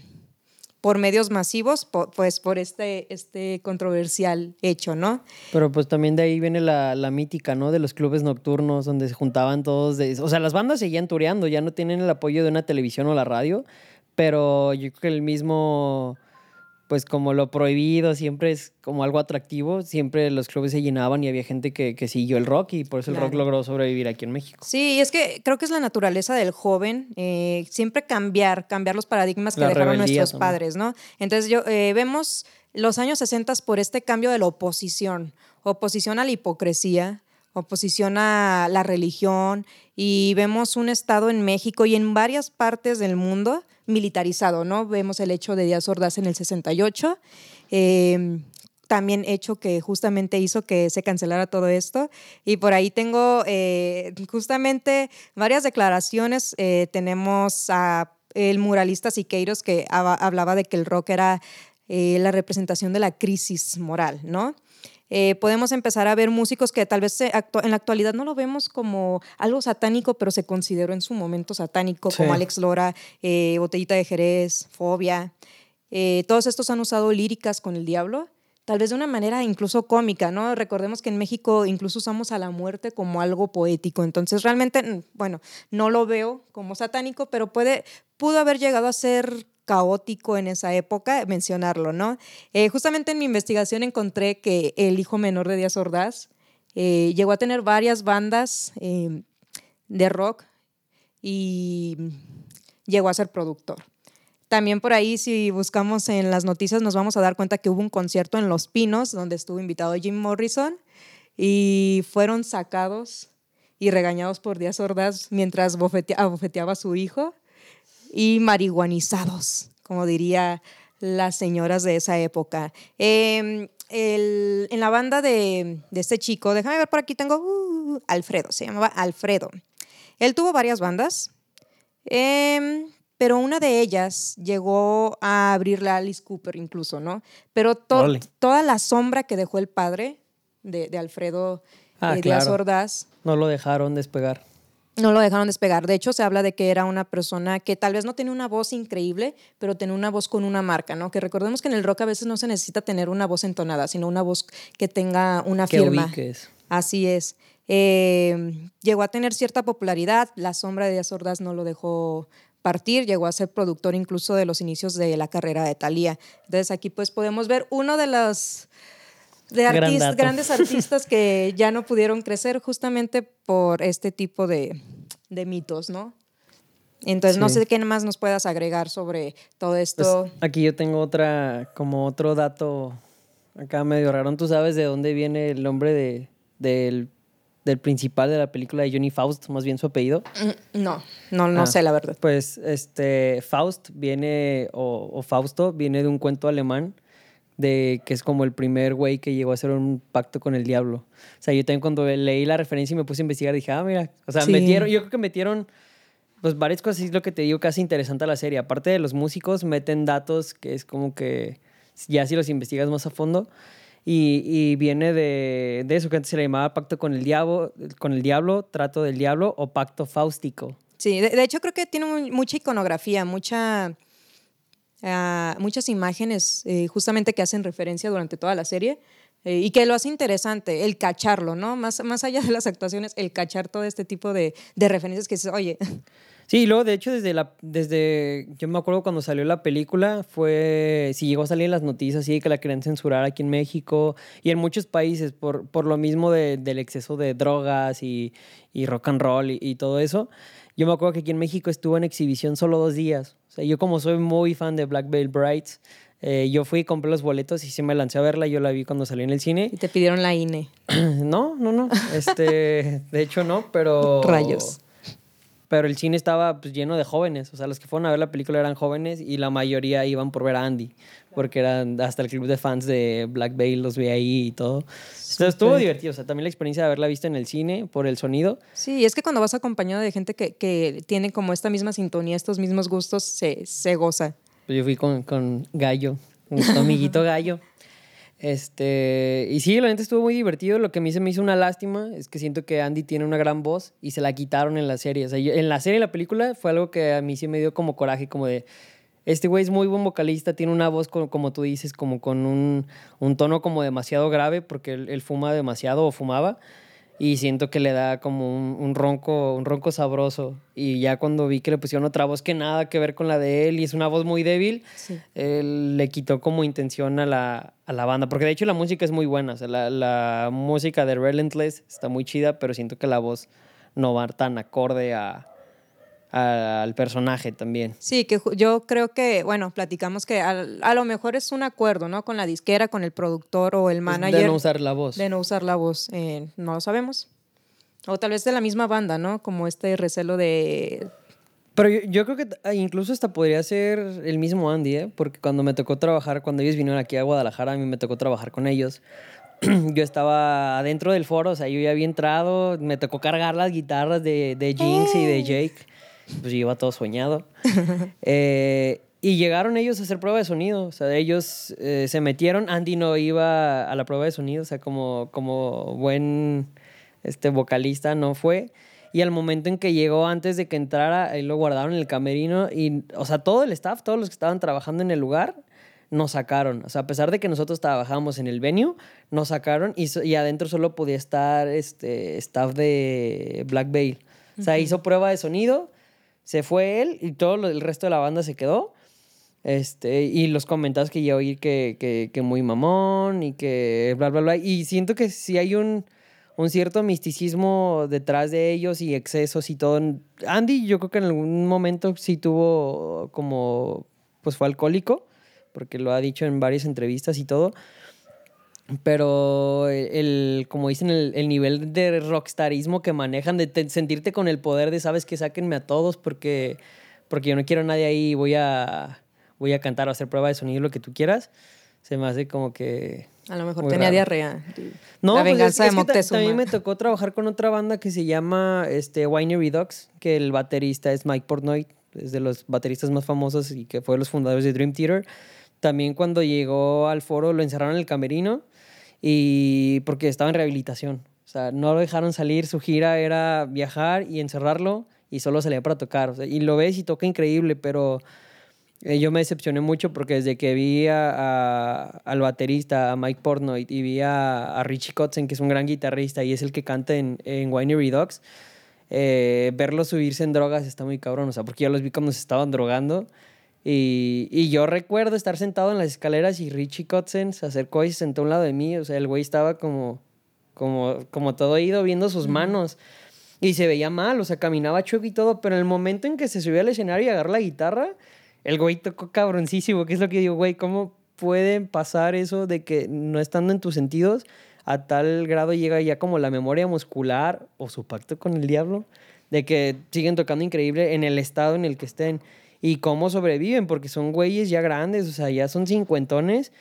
por medios masivos, pues por este, este controversial hecho, ¿no? Pero pues también de ahí viene la, la mítica, ¿no? De los clubes nocturnos donde se juntaban todos. De, o sea, las bandas seguían tureando, ya no tienen el apoyo de una televisión o la radio, pero yo creo que el mismo pues como lo prohibido siempre es como algo atractivo, siempre los clubes se llenaban y había gente que, siguió el rock y por eso el rock logró sobrevivir aquí en México. Sí, es que creo que es la naturaleza del joven, eh, siempre cambiar, cambiar los paradigmas que dejaron nuestros padres, ¿no? Entonces yo, eh, vemos los años 60 por este cambio de la oposición, oposición a la hipocresía, oposición a la religión y vemos un Estado en México y en varias partes del mundo militarizado, ¿no? Vemos el hecho de Díaz Ordaz en el 68, em, también hecho que justamente hizo que se cancelara todo esto. Y por ahí tengo eh, justamente varias declaraciones. Eh, tenemos a el muralista Siqueiros que hablaba de que el rock era eh, la representación de la crisis moral, ¿no? Eh, podemos empezar a ver músicos que tal vez en la actualidad no lo vemos como algo satánico, pero se consideró en su momento satánico, como Alex Lora, eh, Botellita de Jerez, Fobia. Eh, todos estos han usado líricas con el diablo, tal vez de una manera incluso cómica, ¿no? Recordemos que en México incluso usamos a la muerte como algo poético, entonces realmente, bueno, no lo veo como satánico, pero puede, pudo haber llegado a ser caótico en esa época mencionarlo, ¿no? Eh, justamente en mi investigación encontré que el hijo menor de Díaz Ordaz eh, llegó a tener varias bandas eh, de rock y llegó a ser productor. También por ahí, si buscamos en las noticias, nos vamos a dar cuenta que hubo un concierto en Los Pinos donde estuvo invitado Jim Morrison y fueron sacados y regañados por Díaz Ordaz mientras abofeteaba a su hijo y marihuanizados, como diría las señoras de esa época. Em, en la banda de, este chico, déjame ver por aquí, tengo uh, Alfredo, se llamaba Alfredo. Él tuvo varias bandas. Eh, pero una de ellas llegó a abrirle a Alice Cooper incluso, ¿no? Pero toda la sombra que dejó el padre de, Alfredo ah, eh, Díaz Ordaz. No lo dejaron despegar. No lo dejaron despegar. De hecho, se habla de que era una persona que tal vez no tenía una voz increíble, pero tenía una voz con una marca, ¿no? Que recordemos que en el rock a veces no se necesita tener una voz entonada, sino una voz que tenga una que firma. Ubiques. Así es. Eh, llegó a tener cierta popularidad. La sombra de Díaz Ordaz no lo dejó partir, llegó a ser productor incluso de los inicios de la carrera de Thalía. Entonces aquí pues podemos ver uno de los de grandes *laughs* artistas que ya no pudieron crecer justamente por este tipo de, mitos, ¿no? Entonces no sé qué más nos puedas agregar sobre todo pues, esto. aquí yo tengo otra, como otro dato acá medio raro. ¿Tú sabes de dónde viene el nombre de, del del principal de la película de Johnny Faust, más bien su apellido? Mm, no, no, no ah, sé la verdad. Pues este Faust viene, o, Fausto, viene de un cuento alemán de que es como el primer güey que llegó a hacer un pacto con el diablo. O sea, yo también cuando leí la referencia y me puse a investigar, dije, ah, mira, o sea, metieron, yo creo que metieron pues varias cosas, es lo que te digo, casi interesante a la serie. Aparte de los músicos, meten datos que es como que ya si los investigas más a fondo, y, viene de, eso que antes se le llamaba pacto con el diablo, con el diablo, trato del diablo o pacto fáustico. Sí, de, hecho creo que tiene mucha iconografía, mucha, muchas imágenes eh, justamente que hacen referencia durante toda la serie. Eh, y que lo hace interesante, el cacharlo, ¿no? Más, más allá de las actuaciones, el cachar todo este tipo de, de referencias que dices, oye, *laughs* Sí, luego de hecho desde la desde yo me acuerdo cuando salió la película fue si llegó a salir las noticias sí que la querían censurar aquí en México y en muchos países por, por lo mismo del exceso de drogas y, y rock and roll y, todo eso. Yo me acuerdo que aquí en México estuvo en exhibición solo dos días. O sea, yo como soy muy fan de Black Veil Brides, eh, yo fui y compré los boletos y sí me lancé a verla. Yo la vi cuando salió en el cine. ¿Y te pidieron la INE? *clears throat* no, no, no. Este, de hecho no, pero... *laughs* Rayos pero el cine estaba pues, lleno de jóvenes. O sea, los que fueron a ver la película eran jóvenes y la mayoría iban por ver a Andy, porque eran hasta el club de fans de Black Veil los vi ahí y todo. Entonces estuvo divertido. O sea, también la experiencia de haberla visto en el cine por el sonido. Sí, es que cuando vas acompañado de gente que, que tiene como esta misma sintonía, estos mismos gustos, se, se goza. Pues yo fui con, con Gallo, con mi amiguito *laughs* Gallo. Este, y sí, la gente estuvo muy divertido. Lo que a mí se me hizo una lástima es que siento que Andy tiene una gran voz y se la quitaron en la serie. O sea, en la serie, y la película, fue algo que a mí sí me dio como coraje, como de, este güey es muy buen vocalista, tiene una voz, como, como tú dices, como con un, un, tono como demasiado grave, porque él fuma demasiado o fumaba y siento que le da como un, ronco un ronco sabroso. Y ya cuando vi que le pusieron otra voz que nada que ver con la de él y es una voz muy débil él le quitó como intención a la, a la, banda porque de hecho la música es muy buena o sea, la, la, música de Relentless está muy chida pero siento que la voz no va tan acorde a, al personaje también. Sí, que yo creo que, bueno, platicamos que a, lo mejor es un acuerdo, ¿no? Con la disquera, con el productor o el manager. De no usar la voz. De no usar la voz, eh, no lo sabemos. O tal vez de la misma banda, ¿no? Como este recelo de... Pero yo, creo que ah, incluso hasta podría ser el mismo Andy, ¿eh? Porque cuando me tocó trabajar, cuando ellos vinieron aquí a Guadalajara, a mí me tocó trabajar con ellos. *clears throat* yo estaba adentro del foro, o sea, yo ya había entrado, me tocó cargar las guitarras de, de Jinx y de Jake pues yo iba todo soñado. *laughs* Eh, y llegaron ellos a hacer prueba de sonido. O sea, ellos eh, se metieron. Andy no iba a la prueba de sonido. O sea, como, como buen este, vocalista no fue. Y al momento en que llegó, antes de que entrara, ahí lo guardaron en el camerino. Y, o sea, todo el staff, todos los que estaban trabajando en el lugar, nos sacaron. O sea, a pesar de que nosotros trabajábamos en el venue, nos sacaron y, y adentro solo podía estar este staff de Black Veil. O sea, hizo prueba de sonido se fue él y todo el resto de la banda se quedó. Este, y los comentarios que yo oí que, que, que muy mamón y que bla, bla, bla. Y siento que sí hay un, un cierto misticismo detrás de ellos y excesos y todo. Andy, yo creo que en algún momento sí tuvo como, pues fue alcohólico, porque lo ha dicho en varias entrevistas y todo. Pero el, como dicen, el, el nivel de rockstarismo que manejan, de te- sentirte con el poder de, sabes que sáquenme a todos porque, porque yo no quiero a nadie ahí, voy a, voy a cantar o hacer prueba de sonido, lo que tú quieras, se me hace como que... A lo mejor tenía raro. diarrea. No, la pues es- venganza es de que ta- Moctezuma. También me tocó trabajar con otra banda que se llama este, Winery Dogs, que el baterista es Mike Portnoy, es de los bateristas más famosos y que fue de los fundadores de Dream Theater. También cuando llegó al foro lo encerraron en el camerino y porque estaba en rehabilitación. O sea, no lo dejaron salir, su gira era viajar y encerrarlo y solo salía para tocar. O sea, y lo ves y toca increíble, pero eh, yo me decepcioné mucho porque desde que vi a- a- al baterista, a Mike Portnoy, y vi a, a Richie Kotzen, que es un gran guitarrista y es el que canta en, en Winery Dogs, eh, verlos subirse en drogas está muy cabrón. O sea, porque yo los vi cuando se estaban drogando. Y, y yo recuerdo estar sentado en las escaleras y Richie Kotzen se acercó y se sentó a un lado de mí. O sea, el güey estaba como, como, como todo ido viendo sus manos. Y se veía mal, o sea, caminaba chueco y todo, pero en el momento en que se subió al escenario y agarró la guitarra, el güey tocó cabroncísimo, que es lo que digo, güey, ¿cómo puede pasar eso de que no estando en tus sentidos, a tal grado llega ya como la memoria muscular o su pacto con el diablo, de que siguen tocando increíble en el estado en el que estén y cómo sobreviven, porque son güeyes ya grandes, o sea, ya son cincuentones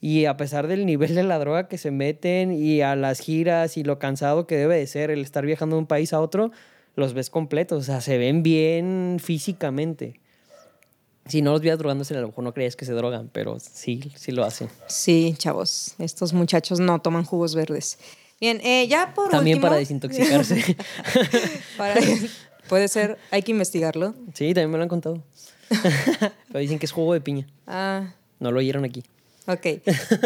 y a pesar del nivel de la droga que se meten y a las giras y lo cansado que debe de ser el estar viajando de un país a otro, los ves completos, o sea, se ven bien físicamente. Si no los veas drogándose, a lo mejor no creías que se drogan, pero sí, sí lo hacen. Sí, chavos, estos muchachos no toman jugos verdes. Bien, eh, ya por También último... *laughs* para desintoxicarse. para- puede ser, hay que investigarlo. sí, también me lo han contado. *laughs* pero dicen que es jugo de piña. Ah, No lo oyeron aquí. ok.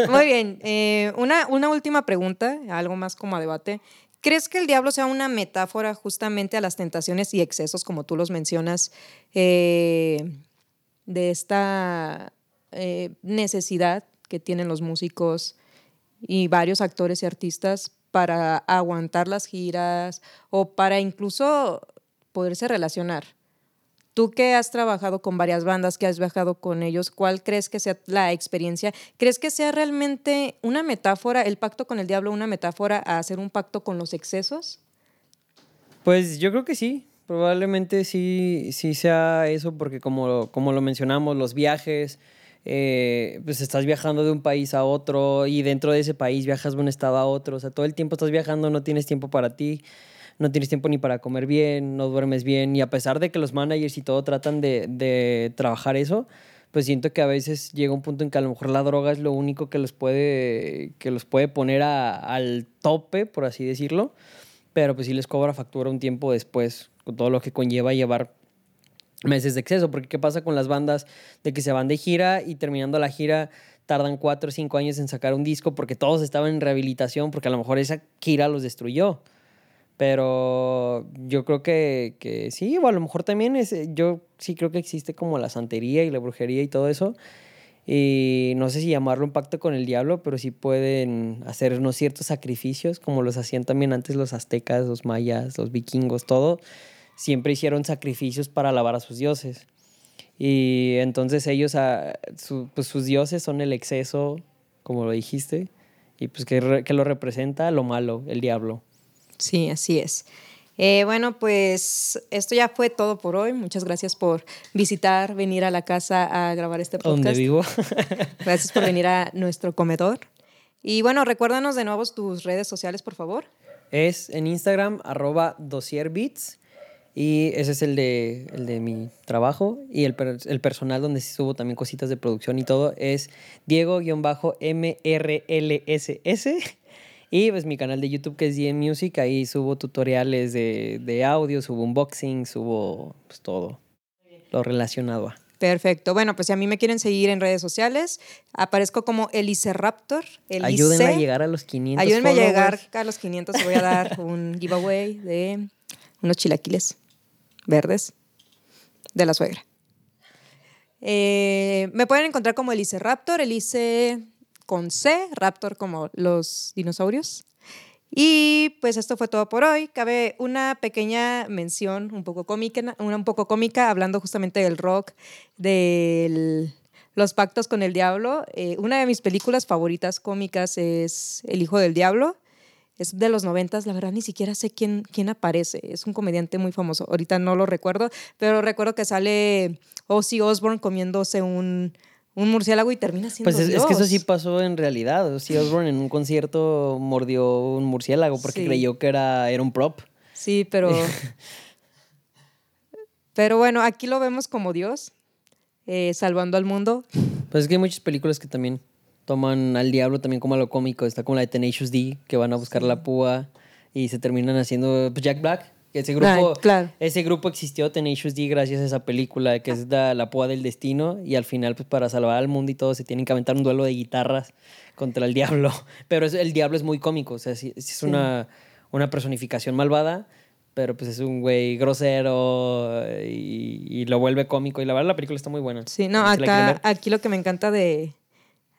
Muy bien. eh, una, una última pregunta, algo más como a debate. ¿Crees que el diablo sea una metáfora justamente a las tentaciones y excesos, como tú los mencionas, eh, de esta eh, necesidad que tienen los músicos y varios actores y artistas para aguantar las giras o para incluso poderse relacionar? Tú que has trabajado con varias bandas, que has viajado con ellos, ¿cuál crees que sea la experiencia? ¿Crees que sea realmente una metáfora, el pacto con el diablo, una metáfora a hacer un pacto con los excesos? Pues yo creo que sí. Probablemente sí, sí sea eso, porque como, como lo mencionamos, los viajes, eh, pues estás viajando de un país a otro y dentro de ese país viajas de un estado a otro. O sea, todo el tiempo estás viajando, no tienes tiempo para ti, no tienes tiempo ni para comer bien, no duermes bien. Y a pesar de que los managers y todo tratan de, de trabajar eso, pues siento que a veces llega un punto en que a lo mejor la droga es lo único que los puede, que los puede poner a- al tope, por así decirlo pero pues sí les cobra factura un tiempo después, con todo lo que conlleva llevar meses de exceso, porque ¿qué pasa con las bandas de que se van de gira y terminando la gira tardan cuatro o cinco años en sacar un disco porque todos estaban en rehabilitación, porque a lo mejor esa gira los destruyó? Pero yo creo que, que sí, o a lo mejor también es, yo sí creo que existe como la santería y la brujería y todo eso. Y no sé si llamarlo un pacto con el diablo, pero sí pueden hacer unos ciertos sacrificios, como los hacían también antes los aztecas, los mayas, los vikingos, todo. Siempre hicieron sacrificios para alabar a sus dioses. Y entonces ellos, ah, pues sus dioses son el exceso, como lo dijiste, y pues que, que lo representa lo malo, el diablo. Sí, así es. Eh, bueno, pues esto ya fue todo por hoy. Muchas gracias por visitar, venir a la casa a grabar este Donde podcast. vivo. *laughs* Gracias por venir a nuestro comedor. Y bueno, recuérdanos de nuevo tus redes sociales, por favor. es en Instagram, arroba dosierbeats. Y ese es el de, el de mi trabajo. Y el, per- el personal donde sí subo también cositas de producción y todo es Diego-MRLSS. Y pues mi canal de YouTube que es DM Music. Ahí subo tutoriales de, de audio, subo unboxing, subo pues todo lo relacionado a. Perfecto. Bueno, pues si a mí me quieren seguir en redes sociales, aparezco como Elice Raptor. Elice. Ayúdenme a llegar a los 500 Ayúdenme a llegar a los 500 y voy a dar *laughs* un giveaway de unos chilaquiles verdes de la suegra. Eh, me pueden encontrar como Elise Raptor, Elise con C, Raptor como los dinosaurios. Y pues esto fue todo por hoy. Cabe una pequeña mención un poco cómica, una un poco cómica hablando justamente del rock, de los pactos con el diablo. Eh, una de mis películas favoritas cómicas es El Hijo del Diablo. Es de los noventas, la verdad ni siquiera sé quién, quién aparece. Es un comediante muy famoso. Ahorita no lo recuerdo, pero recuerdo que sale Ozzy Osbourne comiéndose un, un murciélago y termina siendo Pues es, es que eso Dios. sí pasó en realidad. Ozzy Osbourne en un concierto mordió un murciélago porque Sí. creyó que era, era un prop. Sí, pero. *laughs* pero bueno, aquí lo vemos como Dios, eh, salvando al mundo. Pues es que hay muchas películas que también toman al diablo también como a lo cómico. Está como la de Tenacious D, que van a buscar la púa y se terminan haciendo pues, Jack Black. Ese grupo, claro. ese grupo existió, Tenacious D, gracias a esa película que es la, la púa del destino. Y al final, pues para salvar al mundo y todo, se tienen que aventar un duelo de guitarras contra el diablo. *laughs* Pero es- el diablo es muy cómico, o sea, es Sí. una, una personificación malvada. Pero pues es un güey grosero eh, y, y lo vuelve cómico. Y la verdad la película está muy buena. Sí, no, acá, aquí lo que me encanta de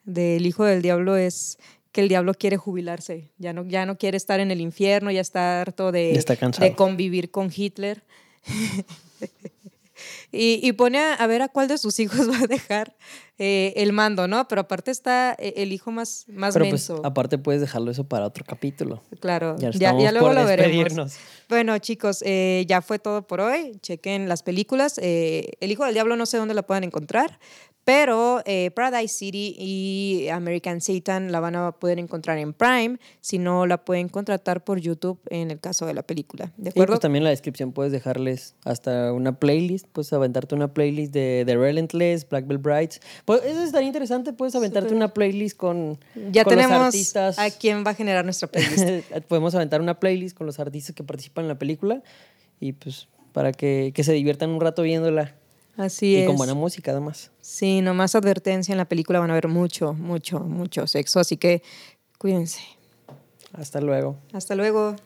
del hijo del diablo es que el diablo quiere jubilarse. Ya no, ya no quiere estar en el infierno, ya está harto de, está de convivir con Hitler. *laughs* y, y pone a, a ver a cuál de sus hijos *laughs* va a dejar eh, el mando, ¿no? Pero aparte está eh, el hijo más, más Pero pues aparte puedes dejarlo eso para otro capítulo. Claro, Ya ya, luego lo veremos. Bueno, chicos, eh, ya fue todo por hoy. Chequen las películas. Eh, El Hijo del Diablo no sé dónde la pueden encontrar, pero eh, Paradise City y American Satan la van a poder encontrar en Prime. Si no, la pueden contratar por YouTube en el caso de la película. ¿De Y acuerdo? pues también en la descripción puedes dejarles hasta una playlist, puedes aventarte una playlist de The Relentless, Black Belt Brides. Pues eso estaría interesante, puedes aventarte una playlist con, ya con los tenemos artistas. a quién va a generar nuestra playlist. *laughs* Podemos aventar una playlist con los artistas que participan en la película y pues para que, que se diviertan un rato viéndola. Así y es. con buena música además. Sí, nomás advertencia en la película van a ver mucho, mucho, mucho sexo, así que cuídense. Hasta luego. Hasta luego.